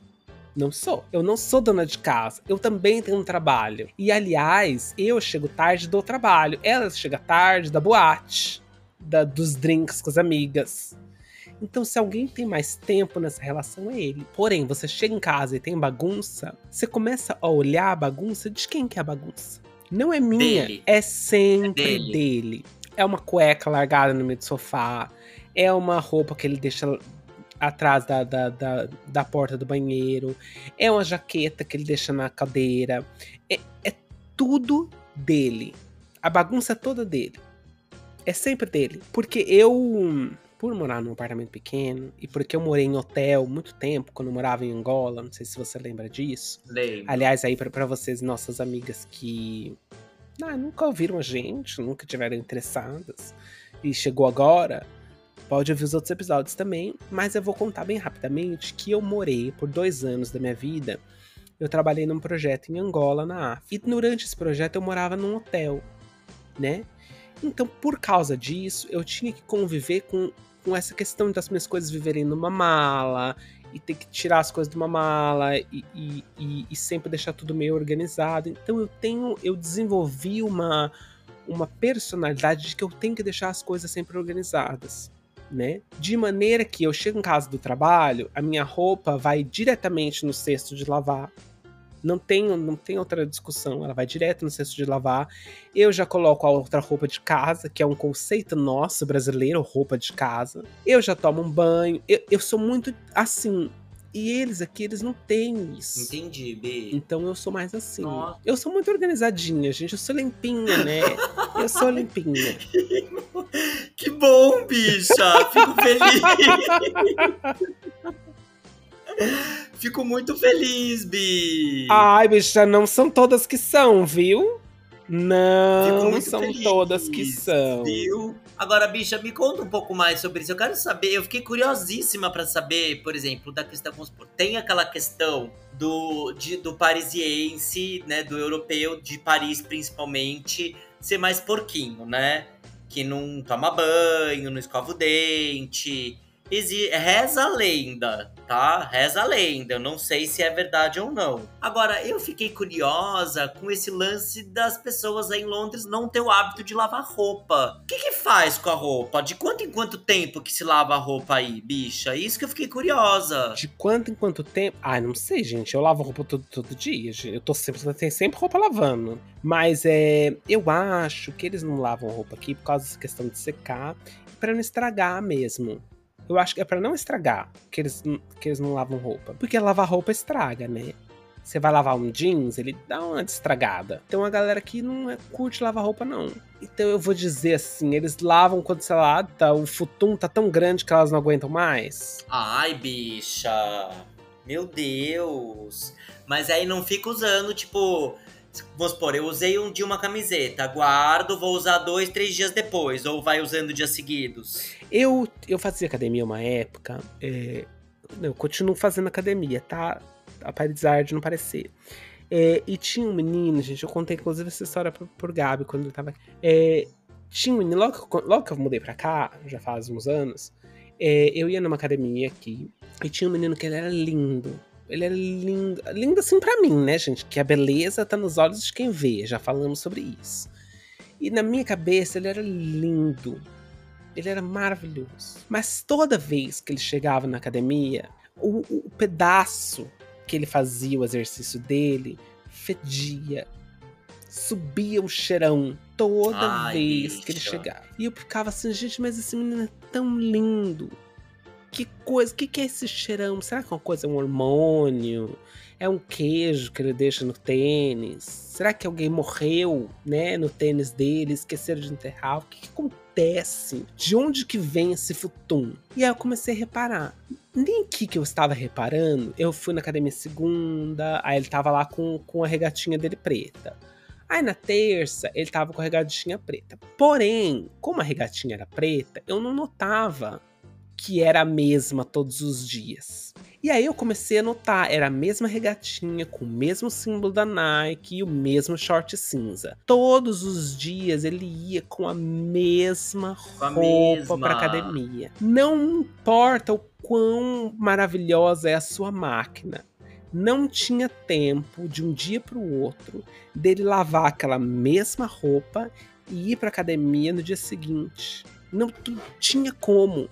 A: Não sou. Eu não sou dona de casa. Eu também tenho um trabalho. E aliás, eu chego tarde do trabalho. Ela chega tarde da boate, da- dos drinks com as amigas. Então, se alguém tem mais tempo nessa relação, é ele. Porém, você chega em casa e tem bagunça, você começa a olhar a bagunça de quem que é a bagunça. Não é minha,
B: Dele.
A: é sempre
B: É dele.
A: dele. É uma cueca largada no meio do sofá, é uma roupa que ele deixa atrás da, da, da, da porta do banheiro, é uma jaqueta que ele deixa na cadeira. É, é tudo dele. A bagunça é toda dele. É sempre dele. Porque eu, por morar num apartamento pequeno, e porque eu morei em hotel muito tempo, quando eu morava em Angola, não sei se você lembra disso.
B: Lembro.
A: Aliás, aí pra, pra vocês, nossas amigas que ah, nunca ouviram a gente, nunca tiveram interessadas, e chegou agora, pode ouvir os outros episódios também, mas eu vou contar bem rapidamente que eu morei por dois anos da minha vida. Eu trabalhei num projeto em Angola, na África. E durante esse projeto eu morava num hotel, né? Então, por causa disso, eu tinha que conviver com, com essa questão das minhas coisas viverem numa mala, e ter que tirar as coisas de uma mala e, e, e- e sempre deixar tudo meio organizado. Então eu tenho, eu desenvolvi uma, uma personalidade de que eu tenho que deixar as coisas sempre organizadas. Né? De maneira que eu chego em casa do trabalho, a minha roupa vai diretamente no cesto de lavar. Não tem, não tem outra discussão, ela vai direto no cesto de lavar. Eu já coloco a outra roupa de casa, que é um conceito nosso brasileiro, roupa de casa. Eu já tomo um banho. Eu, eu sou muito assim. E eles aqui, eles não têm isso.
B: Entendi, Bi.
A: Então eu sou mais assim.
B: Nossa.
A: Eu sou muito organizadinha, gente. Eu sou limpinha, né? eu sou limpinha.
B: Que bom, bicha! Fico feliz! Fico muito feliz, Bi!
A: Ai, bicha, não são todas que são, viu? Não são
B: feliz,
A: todas que são.
B: Viu? Agora, bicha, me conta um pouco mais sobre isso. Eu quero saber, eu fiquei curiosíssima pra saber, por exemplo, da questão. Tem aquela questão do, de- do parisiense, né? Do europeu, de Paris principalmente, ser mais porquinho, né? Que não toma banho, não escova o dente. Exi reza a lenda, tá? Reza a lenda. Eu não sei se é verdade ou não. Agora, eu fiquei curiosa com esse lance das pessoas aí em Londres não ter o hábito de lavar roupa. O que que faz com a roupa? De quanto em quanto tempo que se lava a roupa aí, bicha? Isso que eu fiquei curiosa.
A: De quanto em quanto tempo? Ai, não sei, gente. Eu lavo roupa todo, todo dia. Eu tô sempre, tem sempre roupa lavando. Mas é, eu acho que eles não lavam roupa aqui por causa dessa questão de secar pra não estragar mesmo. Eu acho que é pra não estragar que eles, que eles não lavam roupa. Porque lavar roupa estraga, né? Você vai lavar um jeans, ele dá uma estragada. Então a galera aqui não é, curte lavar roupa, não. Então eu vou dizer assim, eles lavam quando, sei lá, tá, o futum tá tão grande que elas não aguentam mais.
B: Ai, bicha. Meu Deus. Mas aí não fica usando, tipo. Vamos supor, eu usei um dia uma camiseta, guardo, vou usar dois, três dias depois, ou vai usando dias seguidos.
A: Eu, eu fazia academia uma época. é, eu continuo fazendo academia, tá? Apesar de não parecer. É, e tinha um menino, gente, eu contei inclusive essa história pro, pro Gabi quando ele tava aqui. É, tinha um menino, logo, logo que eu mudei pra cá, já faz uns anos, é, eu ia numa academia aqui e tinha um menino que ele era lindo. Ele era lindo. Lindo assim pra mim, né, gente? Que a beleza tá nos olhos de quem vê, já falamos sobre isso. E na minha cabeça ele era lindo. Ele era maravilhoso. Mas toda vez que ele chegava na academia, o, o- pedaço que ele fazia o exercício dele fedia. Subia o cheirão toda
B: Ai,
A: vez que ele chegava. E eu ficava assim, gente, mas esse menino é tão lindo. Que coisa, o que, que é esse cheirão? Será que é uma coisa, um hormônio? É um queijo que ele deixa no tênis? Será que alguém morreu, né, no tênis dele, esqueceram de enterrar? O que, que acontece? De onde que vem esse futum? E aí eu comecei a reparar. Nem que que eu estava reparando, eu fui na academia segunda, aí ele tava lá com, com a regatinha dele preta. Aí na terça, ele tava com a regatinha preta. Porém, como a regatinha era preta, eu não notava que era a mesma todos os dias. E aí eu comecei a notar, era a mesma regatinha, com o mesmo símbolo da Nike e o mesmo short cinza. Todos os dias ele ia com a mesma
B: Com a
A: roupa para academia. Não importa o quão maravilhosa é a sua máquina. Não tinha tempo de um dia para o outro dele lavar aquela mesma roupa e ir para academia no dia seguinte. Não tinha como.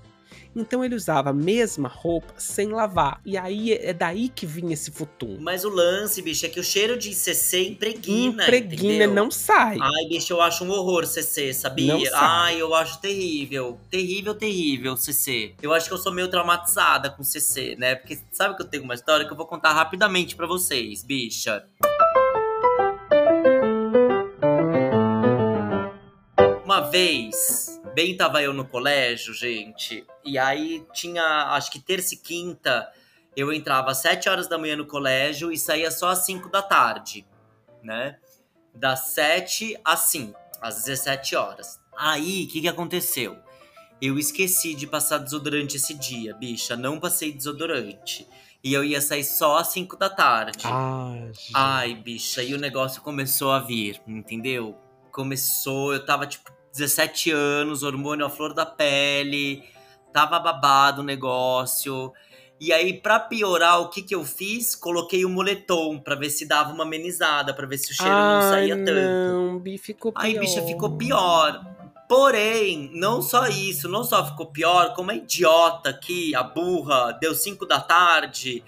A: Então ele usava a mesma roupa sem lavar. E aí é daí que vinha esse futum.
B: Mas o lance, bicho, é que o cheiro de CC impregna.
A: Impregna,
B: entendeu?
A: não sai.
B: Ai, bicho, eu acho um horror CC, sabia?
A: Não sai.
B: Ai, eu acho terrível. Terrível, terrível CC. Eu acho que eu sou meio traumatizada com CC, né? Porque sabe que eu tenho uma história que eu vou contar rapidamente pra vocês, bicha. Uma vez, bem tava eu no colégio, gente, e aí tinha, acho que terça e quinta, eu entrava às 7 horas da manhã no colégio e saía só às 5 da tarde, né? Das 7 às 5, às 17 horas. Aí, o que, que aconteceu? Eu esqueci de passar desodorante esse dia, bicha. Não passei desodorante. E eu ia sair só às 5 da tarde.
A: Ah, gente.
B: Ai, bicha, e o negócio começou a vir, entendeu? Começou, eu tava tipo 17 anos, hormônio à flor da pele, tava babado o negócio. E aí, pra piorar, o que que eu fiz? Coloquei o moletom pra ver se dava uma amenizada, pra ver se o cheiro não saía tanto.
A: não, Bi, ficou pior.
B: Aí, bicha, ficou pior. Porém, não só isso, não só ficou pior, como a idiota aqui, a burra, deu 5 da tarde.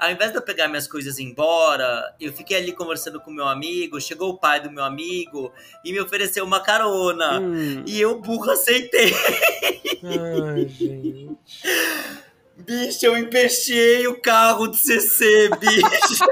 B: Ao invés de eu pegar minhas coisas e ir embora, eu fiquei ali conversando com meu amigo. Chegou o pai do meu amigo e me ofereceu uma carona.
A: Hum,
B: E eu, burra, aceitei.
A: ai, gente.
B: Bicho, eu empesteei o carro de CC, bicho.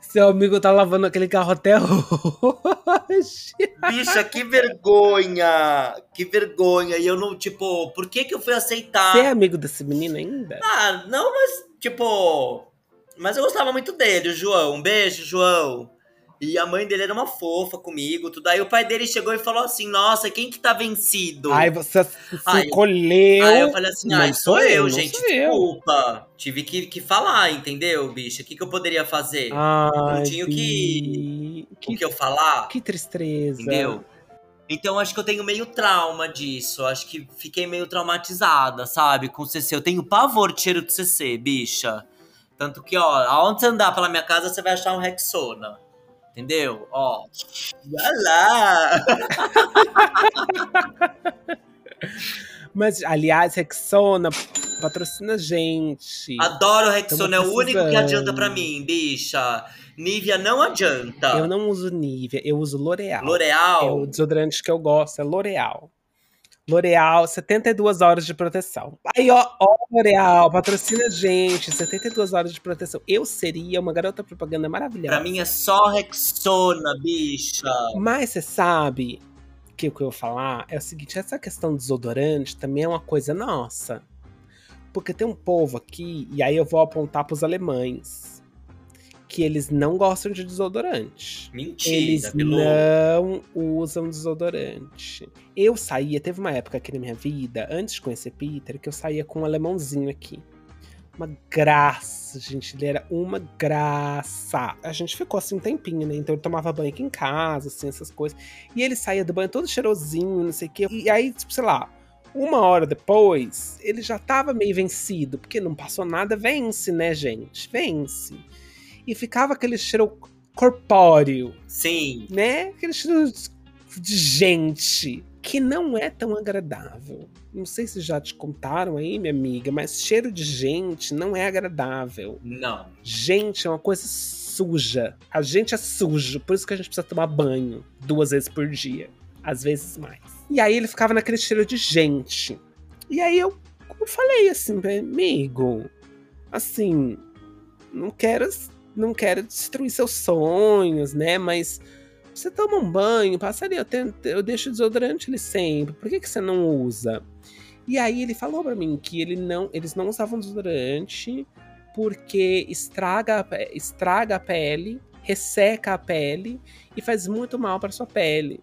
A: Seu amigo tá lavando aquele carro até hoje.
B: Bicha, que vergonha. Que vergonha. E eu não, tipo, por que que eu fui aceitar?
A: Você é amigo desse menino ainda?
B: Ah, não, mas, tipo. Mas eu gostava muito dele, o João. Um beijo, João. E a mãe dele era uma fofa comigo, tudo. Aí o pai dele chegou e falou assim: Nossa, quem que tá vencido?
A: Ai, você se encolheu.
B: Aí eu falei assim:
A: Não
B: Ai, sou eu, gente,
A: sou eu.
B: desculpa. Tive que, que falar, entendeu, bicho? O que, que eu poderia fazer?
A: Ai,
B: Não tinha o
A: Bi,
B: O
A: que,
B: que eu falar?
A: que tristeza.
B: Entendeu? Então acho que eu tenho meio trauma disso. Acho que fiquei meio traumatizada, sabe? Com CC. Eu tenho pavor de cheiro de CC, bicha. Tanto que, ó, aonde você andar pela minha casa, você vai achar um Rexona. Entendeu? Ó. Lá!
A: Mas, aliás, Rexona patrocina a gente.
B: Adoro Rexona, é o único que adianta pra mim, bicha. Nivea não adianta.
A: Eu não uso Nivea, eu uso L'Oreal. É
B: L'Oreal.
A: o desodorante que eu gosto, é L'Oreal. L'Oreal, 72 horas de proteção. Aí, ó, ó, L'Oreal, patrocina a gente, 72 horas de proteção. Eu seria uma garota propaganda maravilhosa.
B: Pra mim é só Rexona, bicha.
A: Mas você sabe que o que eu vou falar é o seguinte: essa questão do desodorante também é uma coisa nossa. Porque tem um povo aqui, e aí eu vou apontar pros alemães, que eles não gostam de desodorante.
B: Mentira,
A: Eles
B: Bilu.
A: não usam desodorante. Eu saía, teve uma época aqui na minha vida, antes de conhecer Peter, que eu saía com um alemãozinho aqui. Uma graça, gente. Ele era uma graça. A gente ficou assim um tempinho, né? Então ele tomava banho aqui em casa, assim, essas coisas. E ele saía do banho todo cheirosinho, não sei o quê. E aí, tipo, sei lá, uma hora depois, ele já tava meio vencido, porque não passou nada, vence, né, gente? Vence. E ficava aquele cheiro corpóreo,
B: Sim.
A: né? Aquele cheiro de gente que não é tão agradável. Não sei se já te contaram aí, minha amiga, mas cheiro de gente não é agradável.
B: Não.
A: Gente é uma coisa suja. A gente é sujo, por isso que a gente precisa tomar banho duas vezes por dia, às vezes mais. E aí ele ficava naquele cheiro de gente. E aí eu, eu falei assim, amigo, assim, não quero, não quero destruir seus sonhos, né? Mas você toma um banho, passa ali, eu, tento, eu deixo o desodorante ali sempre. Por que, que você não usa? E aí ele falou para mim que ele não, eles não usavam desodorante porque estraga, estraga a pele, resseca a pele e faz muito mal para sua pele.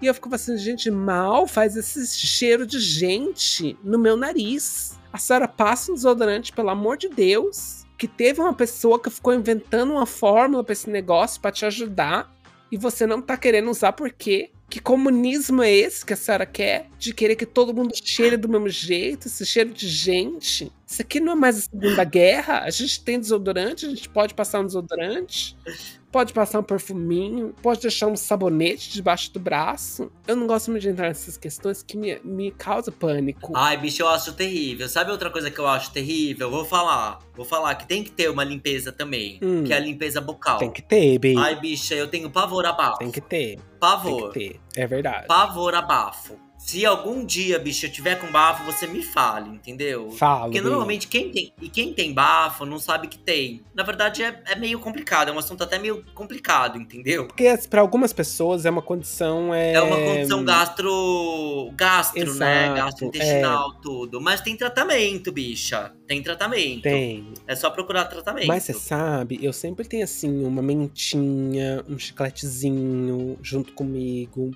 A: E eu ficava assim, gente, mal faz esse cheiro de gente no meu nariz. A senhora passa um desodorante, pelo amor de Deus, que teve uma pessoa que ficou inventando uma fórmula para esse negócio para te ajudar e você não tá querendo usar por quê? Que comunismo é esse que a senhora quer? De querer que todo mundo cheire do mesmo jeito, esse cheiro de gente? Isso aqui não é mais a Segunda Guerra? A gente tem desodorante, a gente pode passar um desodorante, pode passar um perfuminho, pode deixar um sabonete debaixo do braço. Eu não gosto muito de entrar nessas questões que me, me causa pânico.
B: Ai, bicho, eu acho terrível. Sabe outra coisa que eu acho terrível? Vou falar. Vou falar que tem que ter uma limpeza também.
A: Hum.
B: Que é a limpeza bucal.
A: Tem que ter, baby.
B: Ai, bicha, eu tenho pavor a bafo.
A: Tem que ter, tem
B: Pavor.
A: que ter. É verdade.
B: Pavor a bafo. Se algum dia, bicho, eu tiver com bafo, você me fale, entendeu?
A: Falo.
B: Porque normalmente quem tem, e quem tem bafo não sabe que tem. Na verdade é, é meio complicado, é um assunto até meio complicado, entendeu?
A: Porque para algumas pessoas é uma condição. É,
B: É uma condição gastro. gastro, né?
A: Exato,
B: Gastrointestinal, tudo. Mas tem tratamento, bicha. Tem tratamento.
A: Tem.
B: É só procurar tratamento.
A: Mas você sabe, eu sempre tenho assim uma mentinha, um chicletezinho junto comigo.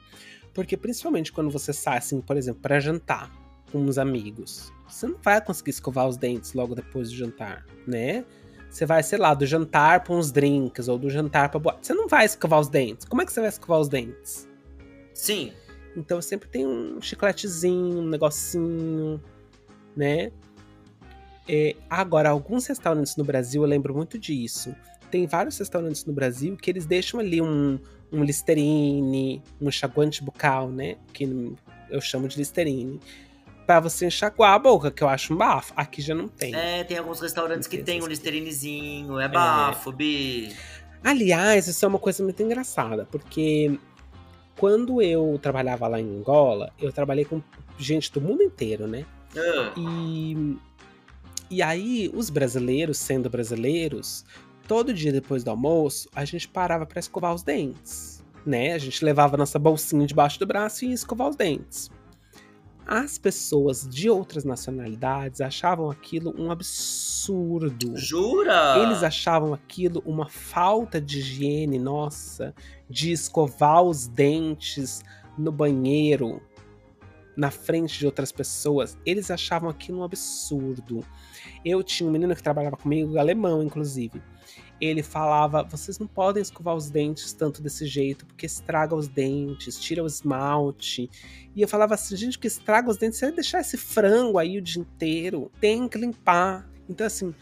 A: Porque principalmente quando você sai, assim, por exemplo, para jantar com uns amigos, você não vai conseguir escovar os dentes logo depois do jantar, né? Você vai, sei lá, do jantar para uns drinks ou do jantar para boate. Você não vai escovar os dentes. Como é que você vai escovar os dentes?
B: Sim.
A: Então sempre tem um chicletezinho, um negocinho, né? É, agora, alguns restaurantes no Brasil, eu lembro muito disso. Tem vários restaurantes no Brasil que eles deixam ali um, um Listerine, um enxaguante bucal, né? Que eu chamo de Listerine. Pra você enxaguar a boca, que eu acho um bafo. Aqui já não tem.
B: É, tem alguns restaurantes que
A: Tem
B: um listerinezinho, é bafo, bi.
A: Aliás, isso é uma coisa muito engraçada, porque quando eu trabalhava lá em Angola, eu trabalhei com gente do mundo inteiro, né?
B: Ah,
A: E, e aí, os brasileiros, sendo brasileiros, todo dia depois do almoço, a gente parava para escovar os dentes, né? A gente levava nossa bolsinha debaixo do braço e ia escovar os dentes. As pessoas de outras nacionalidades achavam aquilo um absurdo.
B: Jura?
A: Eles achavam aquilo uma falta de higiene, nossa, de escovar os dentes no banheiro, na frente de outras pessoas. Eles achavam aquilo um absurdo. Eu tinha um menino que trabalhava comigo, alemão, inclusive. Ele falava: vocês não podem escovar os dentes tanto desse jeito, porque estraga os dentes, tira o esmalte. E eu falava assim, gente, que estraga os dentes, você vai deixar esse frango aí o dia inteiro. Tem que limpar. Então, assim,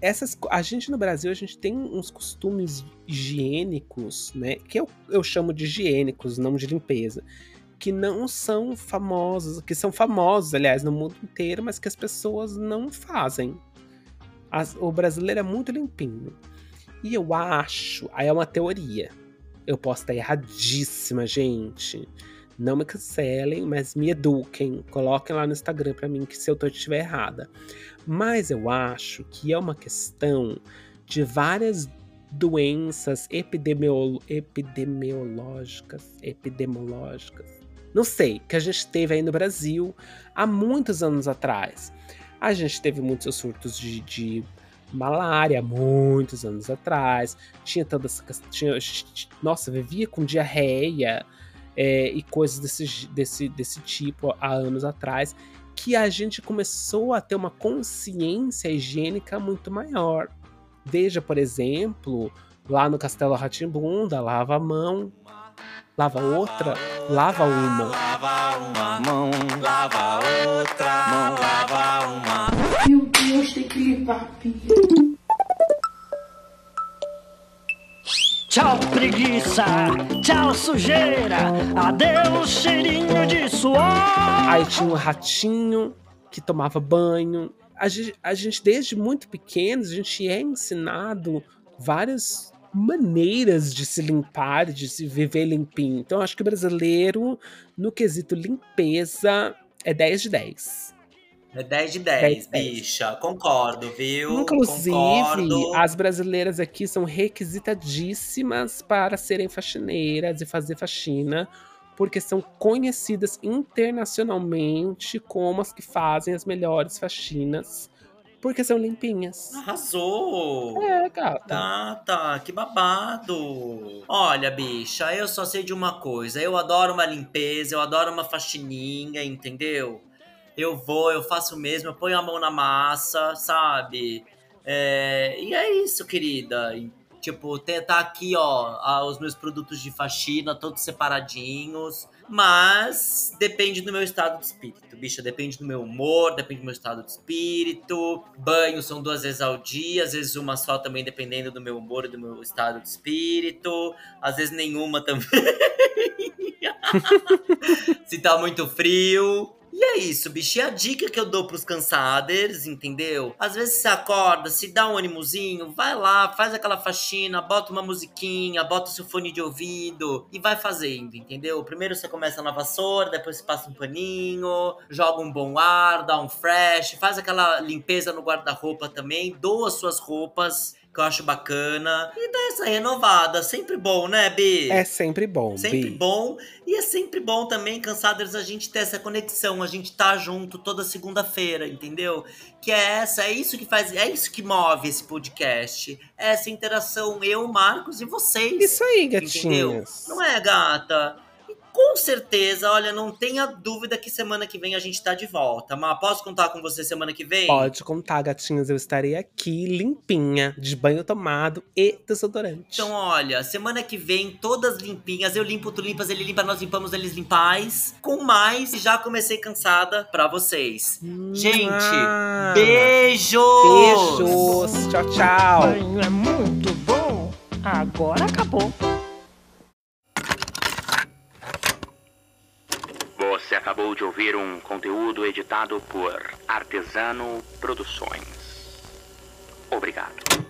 A: essas, co- a gente no Brasil, a gente tem uns costumes higiênicos, né? Que eu, eu chamo de higiênicos, não de limpeza. Que não são famosos, que são famosos, aliás, no mundo inteiro, mas que as pessoas não fazem. As- o brasileiro é muito limpinho. E eu acho, aí é uma teoria. Eu posso estar erradíssima, gente. Não me cancelem, mas me eduquem. Coloquem lá no Instagram pra mim que se eu tô estiver errada. Mas eu acho que é uma questão de várias doenças epidemiolo- epidemiológicas, epidemiológicas. Não sei, que a gente teve aí no Brasil há muitos anos atrás. A gente teve muitos surtos de, de malária muitos anos atrás. Tinha toda essa nossa, vivia com diarreia é, e coisas desse, desse, desse tipo há anos atrás. Que a gente começou a ter uma consciência higiênica muito maior. Veja, por exemplo, lá no Castelo Ratimbunda, lava a mão, lava outra, lava uma.
G: Lava uma mão, lava outra mão, lava uma.
E: Meu Deus, tem que limpar a pia.
H: Tchau, preguiça. Tchau, sujeira. Adeus, cheirinho de suor.
A: Aí tinha um ratinho que tomava banho. A gente, a gente, desde muito pequenos, a gente é ensinado várias maneiras de se limpar, de se viver limpinho. Então, acho que o brasileiro, no quesito limpeza, é 10 de 10.
B: É 10 de 10,
A: 10 de 10.
B: bicha. Concordo, viu?
A: Inclusive,
B: Concordo.
A: as brasileiras aqui são requisitadíssimas para serem faxineiras e fazer faxina, porque são conhecidas internacionalmente como as que fazem as melhores faxinas, porque são limpinhas.
B: Arrasou!
A: É, gata.
B: Gata, que babado! Olha, bicha, eu só sei de uma coisa. Eu adoro uma limpeza, eu adoro uma faxininha, entendeu? Eu vou, eu faço mesmo, eu ponho a mão na massa, sabe? É, e é isso, querida. Tipo, tá aqui, ó, os meus produtos de faxina, todos separadinhos. Mas depende do meu estado de espírito, bicha. Depende do meu humor, depende do meu estado de espírito. Banho são duas vezes ao dia, às vezes uma só também, dependendo do meu humor e do meu estado de espírito. Às vezes nenhuma também. Se tá muito frio. E é isso, bicho. E a dica que eu dou pros cansaders, entendeu? Às vezes você acorda, se dá um animozinho, vai lá, faz aquela faxina, bota uma musiquinha, bota o seu fone de ouvido e vai fazendo, entendeu? Primeiro você começa na vassoura, depois você passa um paninho, joga um bom ar, dá um fresh, faz aquela limpeza no guarda-roupa também, doa suas roupas, que eu acho bacana. E dá essa renovada. Sempre bom, né, Bi?
A: É sempre bom,
B: Sempre
A: Bi.
B: bom. E é sempre bom também, cansados, a gente ter essa conexão, a gente tá junto toda segunda-feira, entendeu? Que é essa, é isso que faz, é isso que move esse podcast. É essa interação, eu, Marcos e vocês.
A: Isso aí,
B: Entendeu?
A: gatinhas.
B: Não é, gata? Com certeza, olha, não tenha dúvida que semana que vem a gente tá de volta. Mas posso contar com você semana que vem?
A: Pode contar, gatinhas. Eu estarei aqui limpinha, de banho tomado e desodorante.
B: Então, olha, semana que vem, todas limpinhas. Eu limpo, tu limpas, ele limpa, nós limpamos, eles limpais. Com mais, já comecei cansada pra vocês. Gente,
A: Mua.
B: beijos!
A: Beijos. Tchau, tchau.
H: Banho é muito bom. Agora acabou.
I: Você acabou de ouvir um conteúdo editado por Artesano Produções. Obrigado.